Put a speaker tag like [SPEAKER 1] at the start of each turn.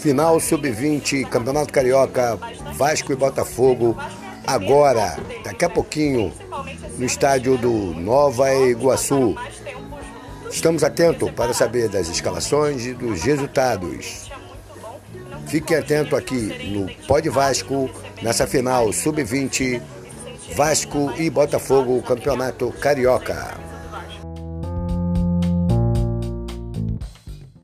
[SPEAKER 1] Final Sub-20, Campeonato Carioca, Vasco e Botafogo. Agora, daqui a pouquinho, no estádio do Nova Iguaçu. Estamos atentos para saber das escalações e dos resultados. Fiquem atentos aqui no Pod Vasco, nessa final Sub-20, Vasco e Botafogo, Campeonato Carioca.